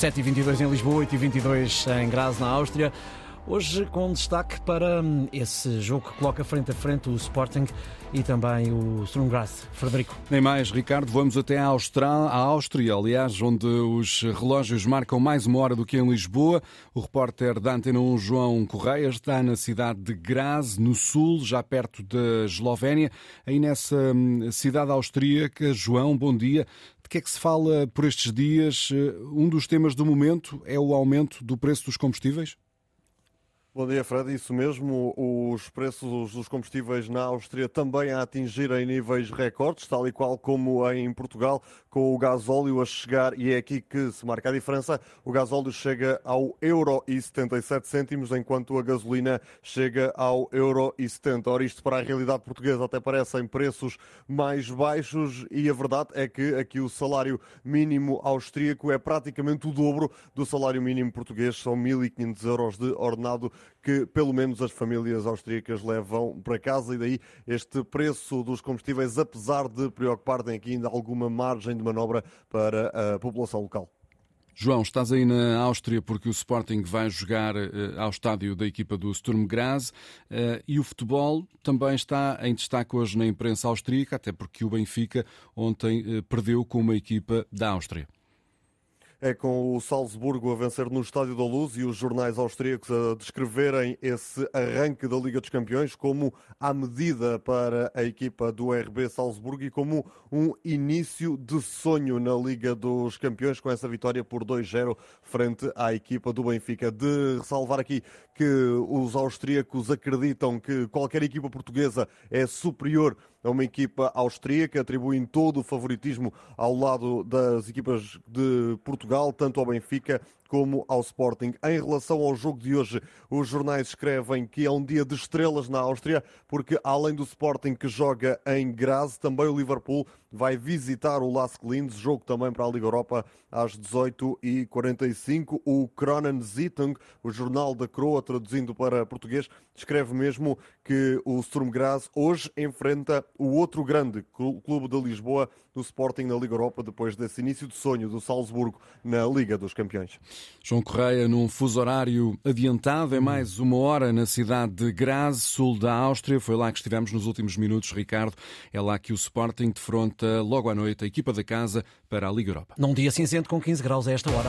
7h22 em Lisboa, 8h22 em Graz, na Áustria. Hoje com destaque para hum, esse jogo que coloca frente a frente o Sporting e também o Sturm Graz. Frederico. Nem mais, Ricardo. Vamos até à, Austral, à Áustria, aliás, onde os relógios marcam mais uma hora do que em Lisboa. O repórter da Antena 1, João Correia, está na cidade de Graz, no sul, já perto da Eslovénia. Aí nessa hum, cidade austríaca, João, bom dia. De que é que se fala por estes dias? Um dos temas do momento é o aumento do preço dos combustíveis? Bom dia, Fred. Isso mesmo, os preços dos combustíveis na Áustria também a atingirem níveis recordes, tal e qual como em Portugal, com o gasóleo a chegar, e é aqui que se marca a diferença, o gasóleo chega ao euro e 77 cêntimos, enquanto a gasolina chega ao euro e 70. Ora, isto para a realidade portuguesa até parecem preços mais baixos e a verdade é que aqui o salário mínimo austríaco é praticamente o dobro do salário mínimo português, são 1.500 euros de ordenado que pelo menos as famílias austríacas levam para casa e daí este preço dos combustíveis, apesar de preocuparem aqui ainda alguma margem de manobra para a população local. João, estás aí na Áustria porque o Sporting vai jogar uh, ao estádio da equipa do Sturm Graz uh, e o futebol também está em destaque hoje na imprensa austríaca, até porque o Benfica ontem uh, perdeu com uma equipa da Áustria é com o Salzburgo a vencer no Estádio da Luz e os jornais austríacos a descreverem esse arranque da Liga dos Campeões como a medida para a equipa do RB Salzburgo e como um início de sonho na Liga dos Campeões com essa vitória por 2-0 frente à equipa do Benfica. De ressalvar aqui que os austríacos acreditam que qualquer equipa portuguesa é superior a uma equipa austríaca, atribuem todo o favoritismo ao lado das equipas de Portugal, tanto ao Benfica como ao Sporting. Em relação ao jogo de hoje, os jornais escrevem que é um dia de estrelas na Áustria, porque além do Sporting que joga em Graz, também o Liverpool vai visitar o Lask Linz, jogo também para a Liga Europa às 18h45. O Kronen Zeitung, o jornal da Croa, traduzindo para português, escreve mesmo que o Sturm Graz hoje enfrenta o outro grande clube de Lisboa, do Sporting na Liga Europa, depois desse início de sonho do Salzburgo na Liga dos Campeões. João Correia, num fuso horário adiantado, é mais uma hora na cidade de Graz, sul da Áustria. Foi lá que estivemos nos últimos minutos, Ricardo. É lá que o Sporting defronta logo à noite a equipa da casa para a Liga Europa. Num dia cinzento com 15 graus a esta hora.